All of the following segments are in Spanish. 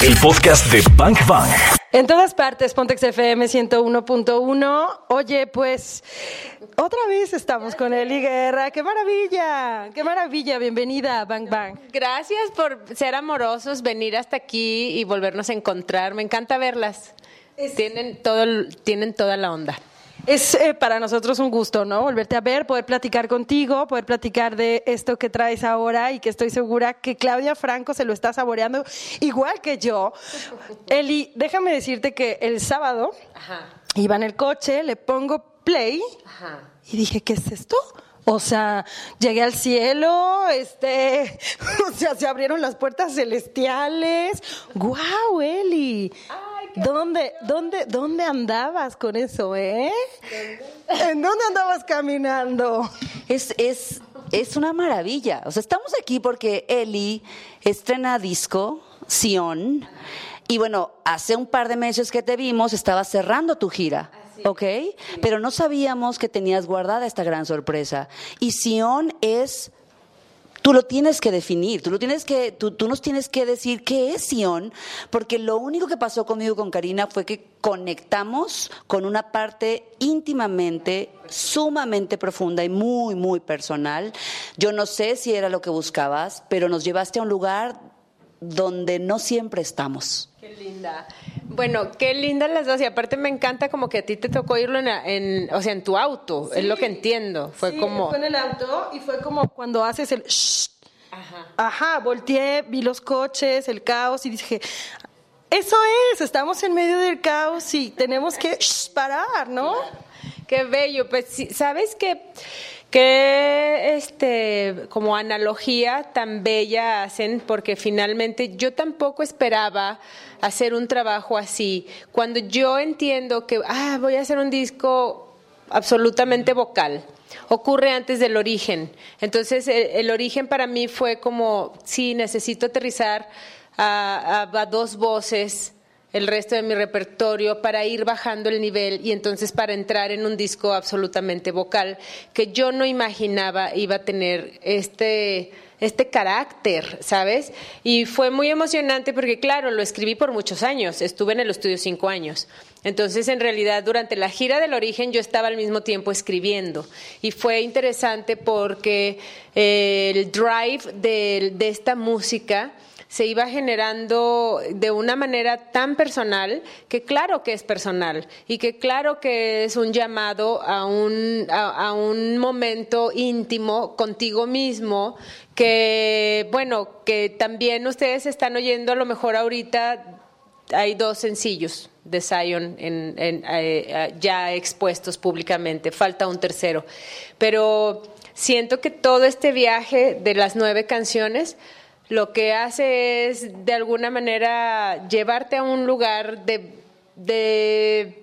El podcast de Bank Bang. En todas partes, Pontex FM 101.1. Oye, pues otra vez estamos con Eli Guerra. ¡Qué maravilla! ¡Qué maravilla! Bienvenida a Bang Bang. Gracias por ser amorosos, venir hasta aquí y volvernos a encontrar. Me encanta verlas. Tienen, todo, el- tienen toda la onda. Es eh, para nosotros un gusto, ¿no? Volverte a ver, poder platicar contigo, poder platicar de esto que traes ahora y que estoy segura que Claudia Franco se lo está saboreando igual que yo. Eli, déjame decirte que el sábado iba en el coche, le pongo play y dije, ¿qué es esto? O sea, llegué al cielo, este, o sea, se abrieron las puertas celestiales. ¡Guau, Eli! ¿Dónde, dónde, dónde andabas con eso, eh? ¿En dónde andabas caminando? Es, es, es una maravilla. O sea, estamos aquí porque Eli estrena disco, Sion, y bueno, hace un par de meses que te vimos, estaba cerrando tu gira. ¿Ok? Pero no sabíamos que tenías guardada esta gran sorpresa. Y Sion es Tú lo tienes que definir, tú, lo tienes que, tú, nos tienes que decir qué es Sion, porque lo único que pasó conmigo con Karina fue que conectamos con una parte íntimamente, sumamente profunda y muy, muy personal. Yo no sé si era lo que buscabas, pero nos llevaste a un lugar donde no siempre estamos. Qué linda. Bueno, qué lindas las dos. Y aparte me encanta como que a ti te tocó irlo en, en- o sea, en tu auto. Es lo que entiendo. Fue Sí, como... Fue en el auto y fue como cuando haces el... shh. Ajá, volteé, vi los coches, el caos y dije... Eso es, estamos en medio del caos y tenemos que shh, parar, ¿no? Qué bello. Pues sí, sabes que que este como analogía tan bella hacen porque finalmente yo tampoco esperaba hacer un trabajo así. Cuando yo entiendo que ah, voy a hacer un disco absolutamente vocal. Ocurre antes del origen. Entonces, el, origen para mí fue como, sí, necesito aterrizar a- a dos voces el resto de mi repertorio para ir bajando el nivel y entonces para entrar en un disco absolutamente vocal que yo no imaginaba iba a tener este este carácter, ¿sabes? Y fue muy emocionante porque, claro, lo escribí por muchos años, estuve en el estudio cinco años. Entonces, en realidad, durante la gira del origen yo estaba al mismo tiempo escribiendo. Y fue interesante porque eh, el drive de, de esta música se iba generando de una manera tan personal que claro que es personal y que claro que es un llamado a un, a, un momento íntimo contigo mismo que, bueno, que también ustedes están oyendo a lo mejor ahorita hay dos sencillos de Zion en- en, eh, eh, ya expuestos públicamente, falta un tercero. Pero siento que todo este viaje de las nueve canciones lo que hace es de alguna manera llevarte a un lugar de, de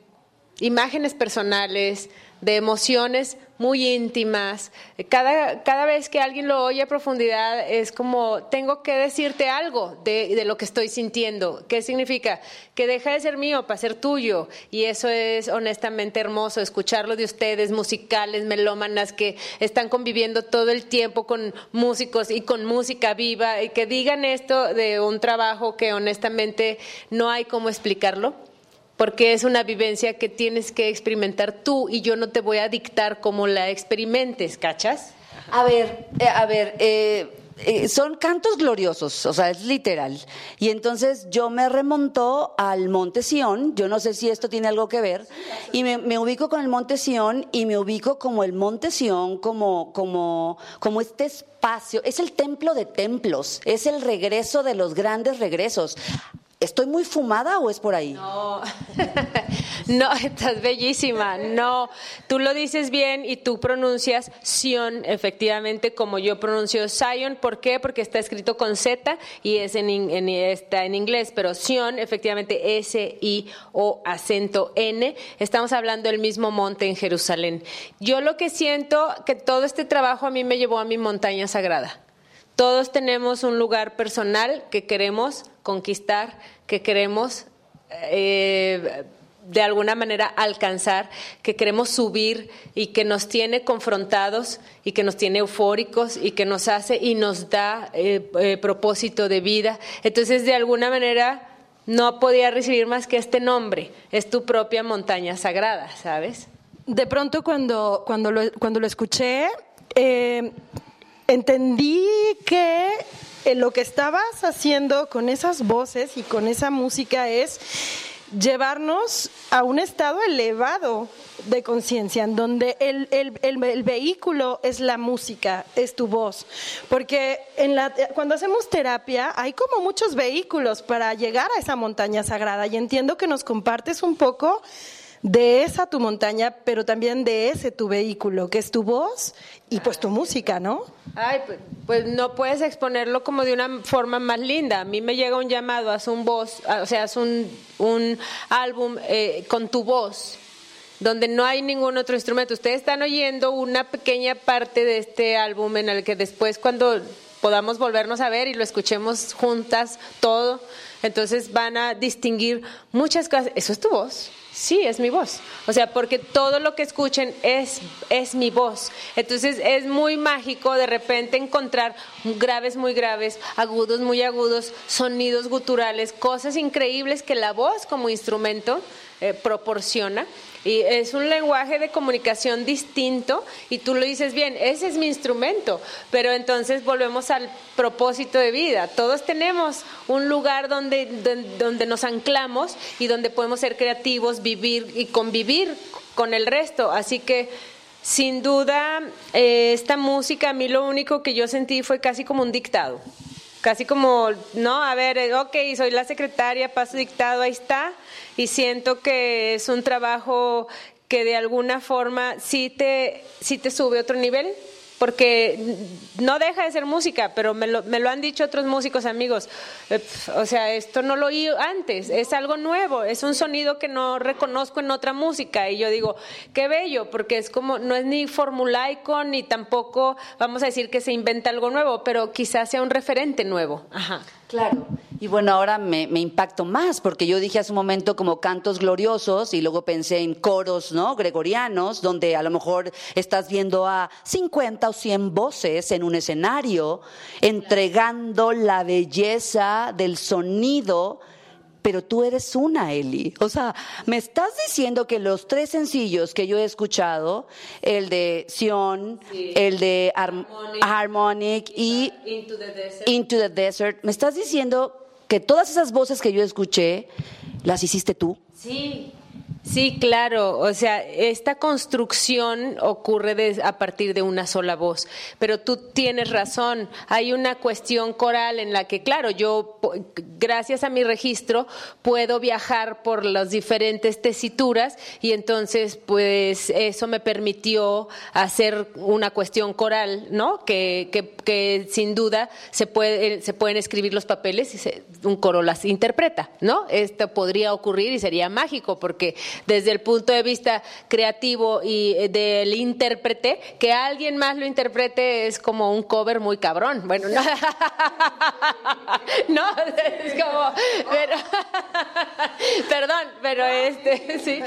imágenes personales, de emociones muy íntimas. Cada, cada vez que alguien lo oye a profundidad es como, tengo que decirte algo de, de lo que estoy sintiendo. ¿Qué significa? Que deja de ser mío para ser tuyo. Y eso es honestamente hermoso, escucharlo de ustedes, musicales, melómanas, que están conviviendo todo el tiempo con músicos y con música viva, y que digan esto de un trabajo que honestamente no hay cómo explicarlo porque es una vivencia que tienes que experimentar tú y yo no te voy a dictar cómo la experimentes, ¿cachas? A ver, eh, a ver, eh, eh, son cantos gloriosos, o sea, es literal. Y entonces yo me remontó al Monte Sión, yo no sé si esto tiene algo que ver, y me, me ubico con el Monte Sión y me ubico como el Monte Sión, como, como, como este espacio, es el templo de templos, es el regreso de los grandes regresos. ¿Estoy muy fumada o es por ahí? No, no, estás bellísima. No, tú lo dices bien y tú pronuncias Sion, efectivamente, como yo pronuncio Zion. ¿Por qué? Porque está escrito con Z y es en, en- está en inglés, pero Sion, efectivamente, S-I-O acento N. Estamos hablando del mismo monte en Jerusalén. Yo lo que siento que todo este trabajo a mí me llevó a mi montaña sagrada. Todos tenemos un lugar personal que queremos conquistar, que queremos eh, de alguna manera alcanzar, que queremos subir y que nos tiene confrontados y que nos tiene eufóricos y que nos hace y nos da eh, eh, propósito de vida. Entonces, de alguna manera, no podía recibir más que este nombre. Es tu propia montaña sagrada, ¿sabes? De pronto cuando, cuando, lo, cuando lo escuché, eh, entendí que lo que estabas haciendo con esas voces y con esa música es llevarnos a un estado elevado de conciencia, en donde el, el, el, vehículo es la música, es tu voz. Porque en la, cuando hacemos terapia hay como muchos vehículos para llegar a esa montaña sagrada y entiendo que nos compartes un poco de esa tu montaña, pero también de ese tu vehículo, que es tu voz y pues tu música, ¿no? Ay, pues, pues, no puedes exponerlo como de una forma más linda. A mí me llega un llamado, haz un voz, o sea, haz un, un álbum eh, con tu voz donde no hay ningún otro instrumento. Ustedes están oyendo una pequeña parte de este álbum en el que después cuando podamos volvernos a ver y lo escuchemos juntas todo, entonces van a distinguir muchas cosas. Eso es tu voz. Sí, es mi voz. O sea, porque todo lo que escuchen es, es mi voz. Entonces es muy mágico de repente encontrar graves muy graves, agudos muy agudos, sonidos guturales, cosas increíbles que la voz como instrumento eh, proporciona. Y es un lenguaje de comunicación distinto y tú lo dices bien, ese es mi instrumento, pero entonces volvemos al propósito de vida. Todos tenemos un lugar donde, donde, nos anclamos y donde podemos ser creativos, vivir y convivir con el resto. Así que sin duda, eh, esta música, a mí lo único que yo sentí fue casi como un dictado. Casi como, no, a ver, eh, ok, soy la secretaria, paso dictado, ahí está. Y siento que es un trabajo que de alguna forma sí te, sí te sube a otro nivel, porque no deja de ser música, pero me lo, me lo han dicho otros músicos amigos. Eh, o sea, esto no lo oí antes, es algo nuevo, es un sonido que no reconozco en otra música. Y yo digo, qué bello, porque es como, no es ni formulaico, ni tampoco vamos a decir que se inventa algo nuevo, pero quizás sea un referente nuevo. Ajá. Claro. Y bueno, ahora me, impacto más, porque yo dije hace un momento como cantos gloriosos y luego pensé en coros, ¿no? Gregorianos, donde a lo mejor estás viendo a 50 o 100 voces en un escenario, entregando la belleza del sonido pero tú eres una, Eli. O sea, me estás diciendo que los tres sencillos que yo he escuchado, el de Sion, el de Harmonic, y Into the, Desert, me estás diciendo que todas esas voces que yo escuché, las hiciste tú. Sí, Sí, claro, o sea, esta construcción ocurre a partir de una sola voz, pero tú tienes razón, hay una cuestión coral en la que, claro, yo, gracias a mi registro, puedo viajar por las diferentes tesituras y entonces, pues, eso me permitió hacer una cuestión coral, ¿no? Que, que, sin duda se, puede, se pueden escribir los papeles y un coro las interpreta, ¿no? Esto podría ocurrir y sería mágico porque desde el punto de vista creativo y eh, del intérprete, que alguien más lo interprete es como un cover muy cabrón. Bueno, no, no es como, perdón, pero este, sí,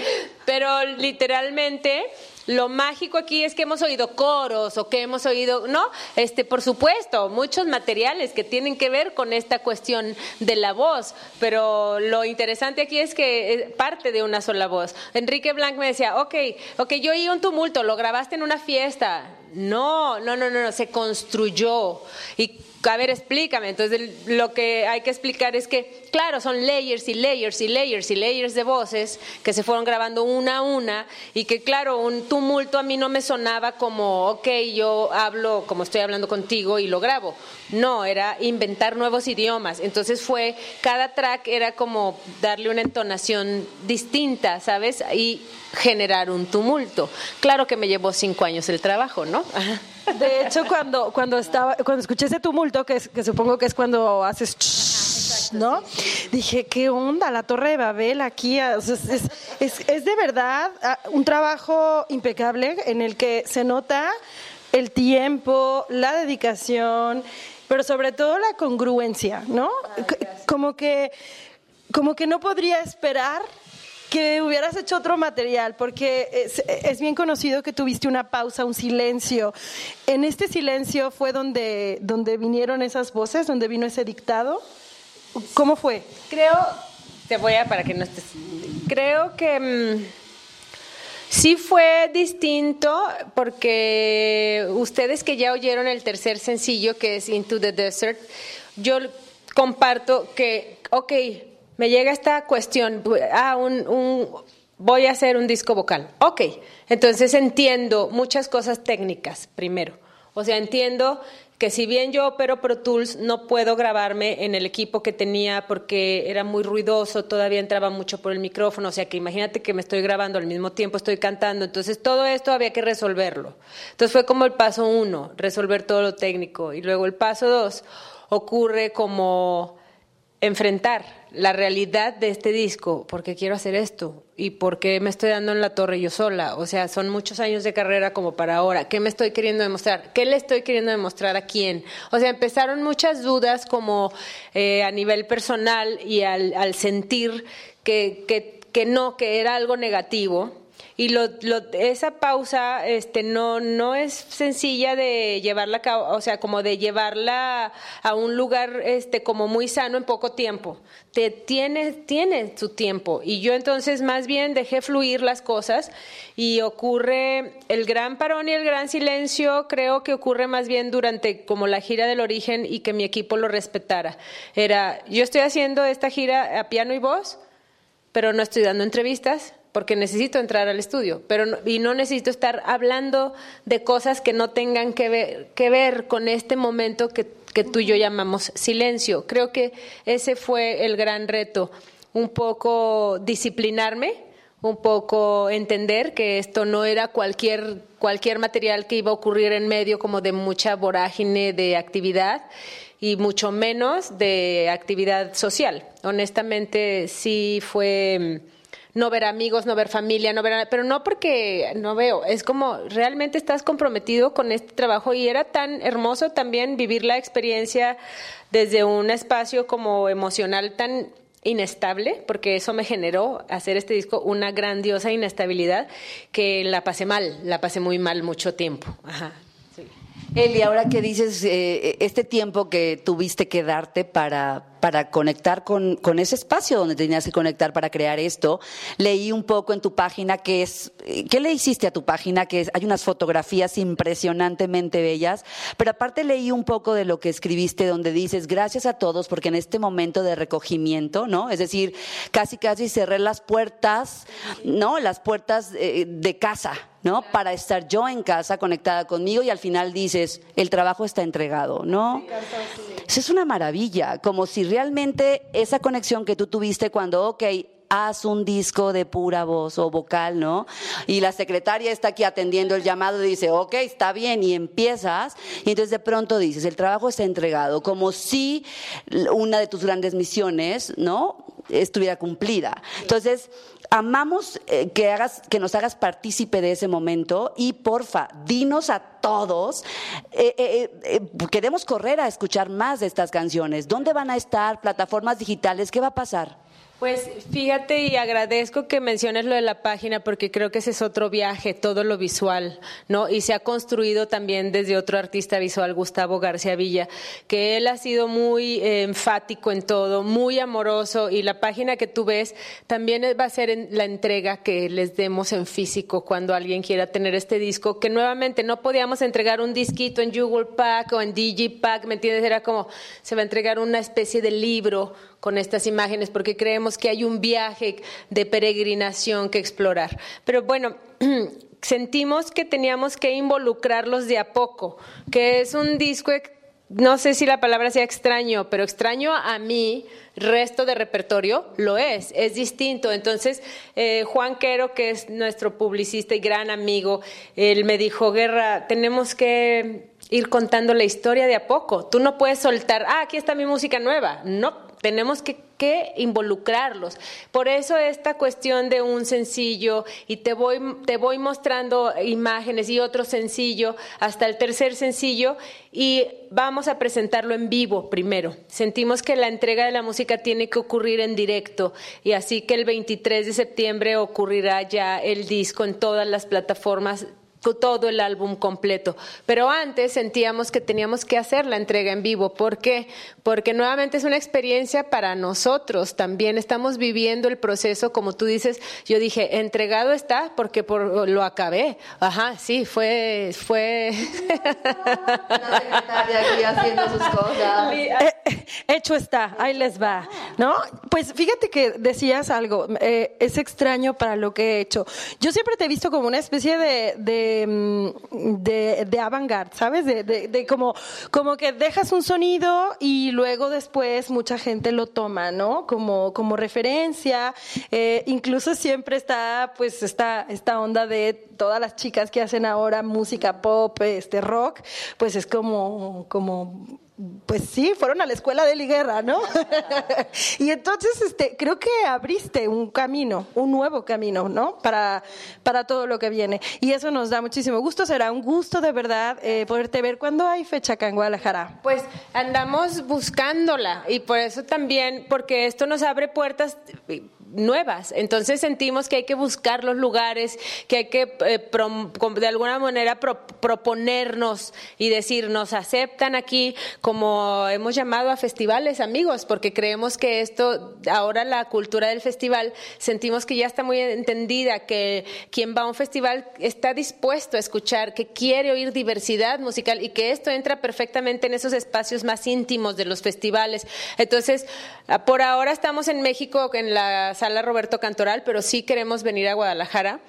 pero literalmente lo mágico aquí es que hemos oído coros o que hemos oído, ¿no? Este, por supuesto, muchos materiales que tienen que ver con esta cuestión de la voz, pero lo interesante aquí es que parte de una sola voz. Enrique Blanc me decía, ok, ok, yo oí un tumulto, lo grabaste en una fiesta. No, no, no, no, no, se construyó. Y a ver, explícame. Entonces, lo que hay que explicar es que, claro, son layers y layers y layers y layers de voces que se fueron grabando una a una y que, claro, un tumulto a mí no me sonaba como, ok, yo hablo como estoy hablando contigo y lo grabo. No, era inventar nuevos idiomas. Entonces fue, cada track era como darle una entonación distinta, ¿sabes? Y generar un tumulto. Claro que me llevó cinco años el trabajo, ¿no? De hecho, cuando, cuando, estaba, cuando escuché ese tumulto, que, que supongo que es cuando haces... ¿no? Dije, ¿qué onda? La Torre de Babel aquí. es, es, es, de verdad ah, un trabajo impecable en el que se nota el tiempo, la dedicación, pero sobre todo la congruencia, ¿no? Como que, como que no podría esperar que hubieras hecho otro material, porque es, bien conocido que tuviste una pausa, un silencio. En este silencio fue donde, donde vinieron esas voces, donde vino ese dictado. ¿Cómo fue? Creo, te voy a para que no estés. Creo que mm, sí fue distinto porque ustedes que ya oyeron el tercer sencillo que es Into the Desert, yo comparto que, ok, me llega esta cuestión, ah, un, un voy a hacer un disco vocal. Ok, entonces entiendo muchas cosas técnicas primero. O sea, entiendo que si bien yo opero Pro Tools, no puedo grabarme en el equipo que tenía porque era muy ruidoso, todavía entraba mucho por el micrófono, o sea que imagínate que me estoy grabando al mismo tiempo, estoy cantando, entonces todo esto había que resolverlo. Entonces fue como el paso uno, resolver todo lo técnico, y luego el paso dos ocurre como enfrentar la realidad de este disco, porque quiero hacer esto y por qué me estoy dando en la torre yo sola. O sea, son muchos años de carrera como para ahora. ¿Qué me estoy queriendo demostrar? ¿Qué le estoy queriendo demostrar a quién? O sea, empezaron muchas dudas como eh, a nivel personal y al, al sentir que, que, que no, que era algo negativo y lo, lo, esa pausa este, no, no es sencilla de llevarla, o sea, como de llevarla a un lugar este, como muy sano en poco tiempo. Te tiene, tiene su tiempo. Y yo entonces más bien dejé fluir las cosas y ocurre el gran parón y el gran silencio, creo que ocurre más bien durante como la gira del origen y que mi equipo lo respetara. Era, yo estoy haciendo esta gira a piano y voz, pero no estoy dando entrevistas, porque necesito entrar al estudio, pero y no necesito estar hablando de cosas que no tengan que ver, que ver con este momento que, que tú y yo llamamos silencio. Creo que ese fue el gran reto, un poco disciplinarme, un poco entender que esto no era cualquier, cualquier material que iba a ocurrir en medio como de mucha vorágine de actividad y mucho menos de actividad social. Honestamente, sí fue no ver amigos, no ver familia, no ver, pero no porque no veo, es como realmente estás comprometido con este trabajo y era tan hermoso también vivir la experiencia desde un espacio como emocional tan inestable, porque eso me generó hacer este disco una grandiosa inestabilidad que la pasé mal, la pasé muy mal mucho tiempo. Ajá. Eli, ahora que dices eh, este tiempo que tuviste que darte para, para conectar con, con, ese espacio donde tenías que conectar para crear esto, leí un poco en tu página que es, ¿qué le hiciste a tu página? Que es, hay unas fotografías impresionantemente bellas, pero aparte leí un poco de lo que escribiste donde dices, gracias a todos porque en este momento de recogimiento, ¿no? Es decir, casi casi cerré las puertas, ¿no? Las puertas eh, de casa, ¿no? Para estar yo en casa conectada conmigo y al final dices, el trabajo está entregado, ¿no? Eso es una maravilla, como si realmente esa conexión que tú tuviste cuando, ok, haz un disco de pura voz o vocal, ¿no? Y la secretaria está aquí atendiendo el llamado y dice, ok, está bien, y empiezas, y entonces de pronto dices, el trabajo está entregado, como si una de tus grandes misiones, ¿no? Estuviera cumplida. Entonces, amamos eh, que, hagas, que nos hagas partícipe de ese momento y porfa, dinos a todos, eh, eh, queremos correr a escuchar más de estas canciones. ¿Dónde van a estar? ¿Plataformas digitales? ¿Qué va a pasar? Pues fíjate y agradezco que menciones lo de la página porque creo que ese es otro viaje, todo lo visual, ¿no? Y se ha construido también desde otro artista visual, Gustavo García Villa, que él ha sido muy eh, enfático en todo, muy amoroso y la página que tú ves también va a ser en la entrega que les demos en físico cuando alguien quiera tener este disco, que nuevamente no podíamos entregar un disquito en Google Pack o en Digipack, ¿me entiendes? Era como se va a entregar una especie de libro con estas imágenes porque creemos que hay un viaje de peregrinación que explorar. Pero bueno, sentimos que teníamos que involucrarlos de a poco, que es un disco, no sé si la palabra sea extraño, pero extraño a mí, resto de repertorio, lo es, es distinto. Entonces, eh, Juan Quero, que es nuestro publicista y gran amigo, él me dijo, Guerra, tenemos que ir contando la historia de a poco. Tú no puedes soltar, ah, aquí está mi música nueva. No, tenemos que, involucrarlos. Por eso esta cuestión de un sencillo y te voy, te voy mostrando imágenes y otro sencillo hasta el tercer sencillo y vamos a presentarlo en vivo primero. Sentimos que la entrega de la música tiene que ocurrir en directo y así que el 23 de septiembre ocurrirá ya el disco en todas las plataformas todo el álbum completo. Pero antes sentíamos que teníamos que hacer la entrega en vivo. ¿Por qué? Porque nuevamente es una experiencia para nosotros. También estamos viviendo el proceso, como tú dices. Yo dije, entregado está porque por, lo acabé. Ajá, sí, fue... fue... La secretaria aquí haciendo sus cosas. Eh, hecho está, ahí les va, ¿no? Pues fíjate que decías algo, eh, es extraño para lo que he hecho. Yo siempre te he visto como una especie de, de, mm, de, de avant-garde, ¿sabes? De, de, como, como que dejas un sonido y luego después mucha gente lo toma, ¿no? Como, como referencia. Eh, incluso siempre está, pues, esta, esta onda de todas las chicas que hacen ahora música pop, este rock, pues es como, como pues sí, fueron a la escuela de Liguerra, ¿no? y entonces, este, creo que abriste un camino, un nuevo camino, ¿no? Para, para todo lo que viene. Y eso nos da muchísimo gusto. Será un gusto de verdad eh, poderte ver cuando hay fecha acá en Guadalajara. Pues andamos buscándola y por eso también, porque esto nos abre puertas nuevas. Entonces sentimos que hay que buscar los lugares, que hay que eh, de alguna manera proponernos y decir, nos aceptan aquí como hemos llamado a festivales amigos, porque creemos que esto, ahora la cultura del festival, sentimos que ya está muy entendida, que quien va a un festival está dispuesto a escuchar, que quiere oír diversidad musical y que esto entra perfectamente en esos espacios más íntimos de los festivales. Entonces, por ahora estamos en México en la sala Roberto Cantoral, pero sí queremos venir a Guadalajara.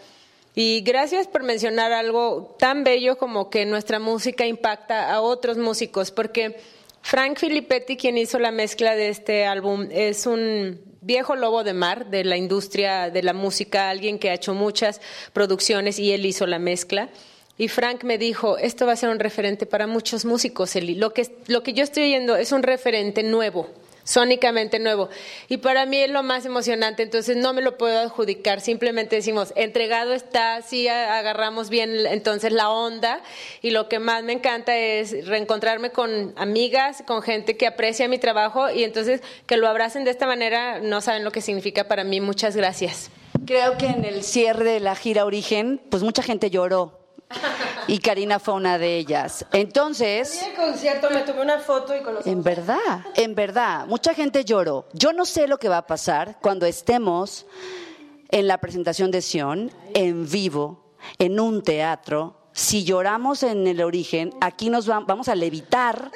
Y gracias por mencionar algo tan bello como que nuestra música impacta a otros músicos, porque Frank Filippetti, quien hizo la mezcla de este álbum, es un viejo lobo de mar de la industria de la música, alguien que ha hecho muchas producciones y él hizo la mezcla. Y Frank me dijo, esto va a ser un referente para muchos músicos, Eli. Lo que, lo que yo estoy oyendo es un referente nuevo sónicamente nuevo. Y para mí es lo más emocionante, entonces no me lo puedo adjudicar, simplemente decimos, entregado está, sí agarramos bien entonces la onda y lo que más me encanta es reencontrarme con amigas, con gente que aprecia mi trabajo y entonces que lo abracen de esta manera, no saben lo que significa para mí. Muchas gracias. Creo que en el cierre de la gira Origen, pues mucha gente lloró y Karina fue una de ellas. Entonces... En el concierto me tomé una foto y con los En verdad, en verdad, mucha gente lloró. Yo no sé lo que va a pasar cuando estemos en la presentación de Sion, en vivo, en un teatro, si lloramos en el origen, aquí nos vamos a levitar,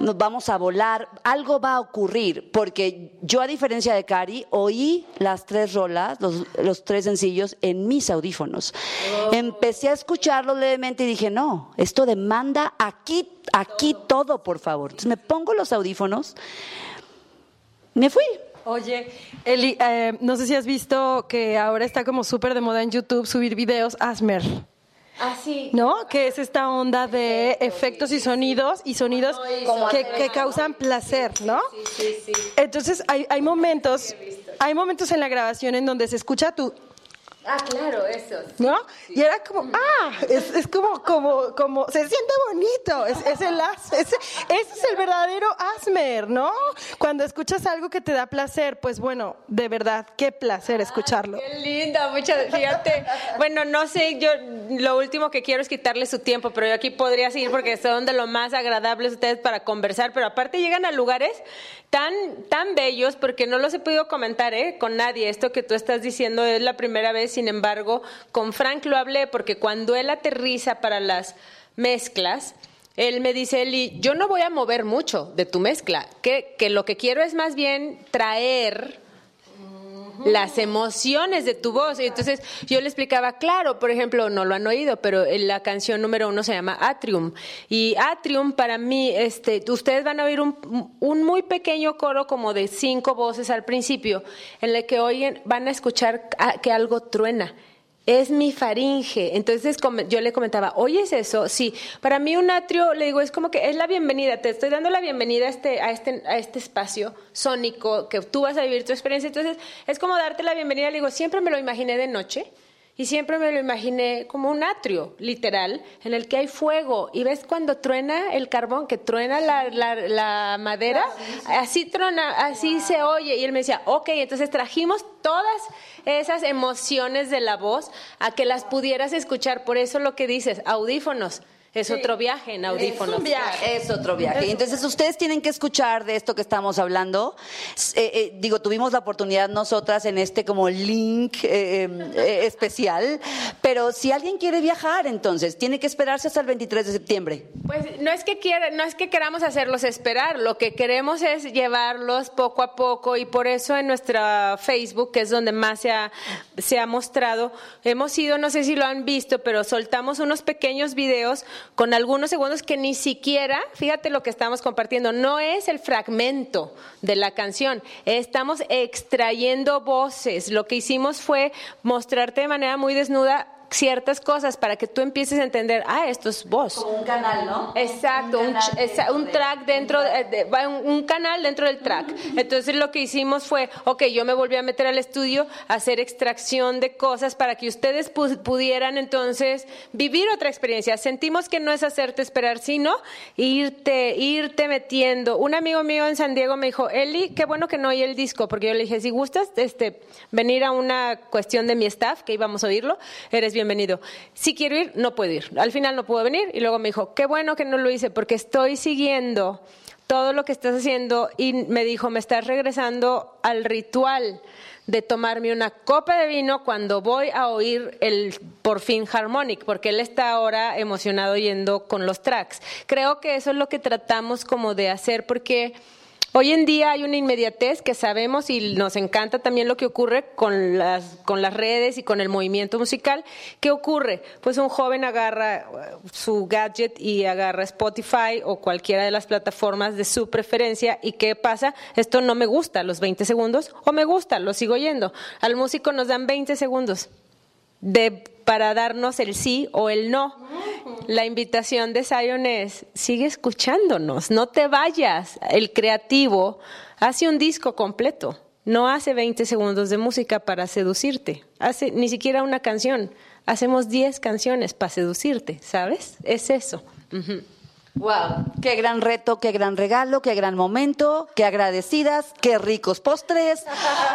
nos vamos a volar, algo va a ocurrir, porque yo a diferencia de Cari, oí las tres rolas, los, tres sencillos en mis audífonos. Oh. Empecé a escucharlo levemente y dije, no, esto demanda aquí, aquí todo, por favor. Entonces me pongo los audífonos, me fui. Oye, Eli, eh, no sé si has visto que ahora está como súper de moda en YouTube subir videos Asmer. Así. ¿No? Que es esta onda de efectos y sonidos y sonidos que, que causan placer, ¿no? Sí, sí, sí. Entonces hay, hay momentos, hay momentos en la grabación en donde se escucha tu Ah, claro, eso. ¿No? Y era como, ah, es, es, como, como, como, se siente bonito. Es, es el ese, es el verdadero asmer, ¿no? Cuando escuchas algo que te da placer, pues bueno, de verdad, qué placer escucharlo. qué linda, muchas, fíjate. Bueno, no sé, yo lo último que quiero es quitarle su tiempo, pero yo aquí podría seguir porque son de lo más agradables ustedes para conversar, pero aparte llegan a lugares tan, tan bellos, porque no los he podido comentar ¿eh? con nadie. Esto que tú estás diciendo es la primera vez, sin embargo, con Frank lo hablé, porque cuando él aterriza para las mezclas, él me dice, Eli, yo no voy a mover mucho de tu mezcla, que, que lo que quiero es más bien traer las emociones de tu voz. Y entonces yo le explicaba, claro, por ejemplo, no lo han oído, pero la canción número uno se llama Atrium. Y Atrium para mí, este, ustedes van a oír un, un muy pequeño coro como de cinco voces al principio, en el que oyen, van a escuchar que algo truena es mi faringe. Entonces yo le comentaba, ¿oyes eso? Sí, para mí un atrio, le digo, es como que es la bienvenida, te estoy dando la bienvenida a este, a este, a este espacio sónico que tú vas a vivir tu experiencia. Entonces es como darte la bienvenida, le digo, siempre me lo imaginé de noche Y siempre me lo imaginé como un atrio, literal, en el que hay fuego. Y ves cuando truena el carbón, que truena la, la, la madera, así trona, así se oye. Y él me decía, ok, entonces trajimos todas esas emociones de la voz a que las pudieras escuchar. Por eso lo que dices, audífonos. Es otro viaje en audífonos. Es un viaje. Es otro viaje. Entonces ustedes tienen que escuchar de esto que estamos hablando. Eh, eh, digo, tuvimos la oportunidad nosotras en este como link eh, eh, especial, pero si alguien quiere viajar, entonces tiene que esperarse hasta el 23 de septiembre. Pues no es que quiera, no es que queramos hacerlos esperar, lo que queremos es llevarlos poco a poco y por eso en nuestra Facebook, que es donde más se ha, se ha mostrado, hemos ido, no sé si lo han visto, pero soltamos unos pequeños videos con algunos segundos que ni siquiera, fíjate lo que estamos compartiendo, no es el fragmento de la canción, estamos extrayendo voces. Lo que hicimos fue mostrarte de manera muy desnuda ciertas cosas para que tú empieces a entender, ah, esto es voz. Como un canal, ¿no? Exacto, un, canal un track dentro, de, un, canal dentro del track. Entonces lo que hicimos fue, ok, yo me volví a meter al estudio a hacer extracción de cosas para que ustedes pu- pudieran entonces vivir otra experiencia. Sentimos que no es hacerte esperar, sino irte, irte metiendo. Un amigo mío en San Diego me dijo, Eli, qué bueno que no oí el disco, porque yo le dije, si gustas este, venir a una cuestión de mi staff, que íbamos a oírlo, eres bienvenido. Si quiero ir, no puedo ir. Al final no puedo venir y luego me dijo, qué bueno que no lo hice porque estoy siguiendo todo lo que estás haciendo y me dijo, me estás regresando al ritual de tomarme una copa de vino cuando voy a oír el por fin Harmonic, porque él está ahora emocionado yendo con los tracks. Creo que eso es lo que tratamos como de hacer porque Hoy en día hay una inmediatez que sabemos y nos encanta también lo que ocurre con las, con las redes y con el movimiento musical. ¿Qué ocurre? Pues un joven agarra eh, su gadget y agarra Spotify o cualquiera de las plataformas de su preferencia y ¿qué pasa? Esto no me gusta los 20 segundos o me gusta, lo sigo oyendo. Al músico nos dan 20 segundos de para darnos el sí o el no. La invitación de Zion es, sigue escuchándonos, no te vayas. El creativo hace un disco completo, no hace 20 segundos de música para seducirte, hace ni siquiera una canción, hacemos 10 canciones para seducirte, ¿sabes? Es eso. Wow, qué gran reto, qué gran regalo, qué gran momento, qué agradecidas, qué ricos postres.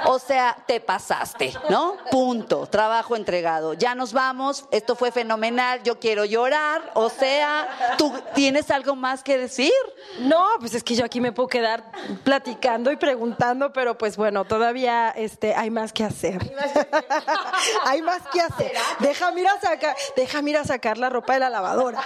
O sea, te pasaste, ¿no? Punto. Trabajo entregado. Ya nos vamos. Esto fue fenomenal. Yo quiero llorar. O sea, ¿tú tienes algo más que decir? No, pues es que yo aquí me puedo quedar platicando y preguntando, pero pues bueno, todavía este, hay más que hacer. hay más que hacer. Déjame ir a sacar, déjame ir a sacar la ropa de la lavadora.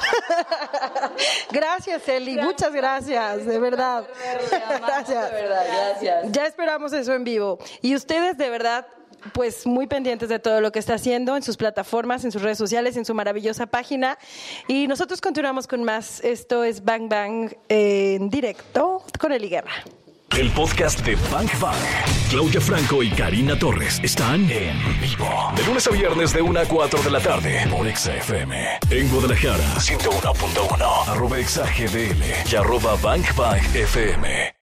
gracias, Eli, muchas gracias, de verdad. gracias. De verdad, gracias. Ya esperamos eso en vivo. Y ustedes de verdad, pues muy pendientes de todo lo que está haciendo en sus plataformas, en sus redes sociales, en su maravillosa página. Y nosotros continuamos con más. Esto es Bang Bang en directo con Eli Guerra. El podcast de Bang Bang. Claudia Franco y Karina Torres están en vivo. De lunes a viernes de 1 a 4 de la tarde por Exa FM. En Guadalajara, 101.1. Arroba Exa GDL y arroba Bang Bang FM.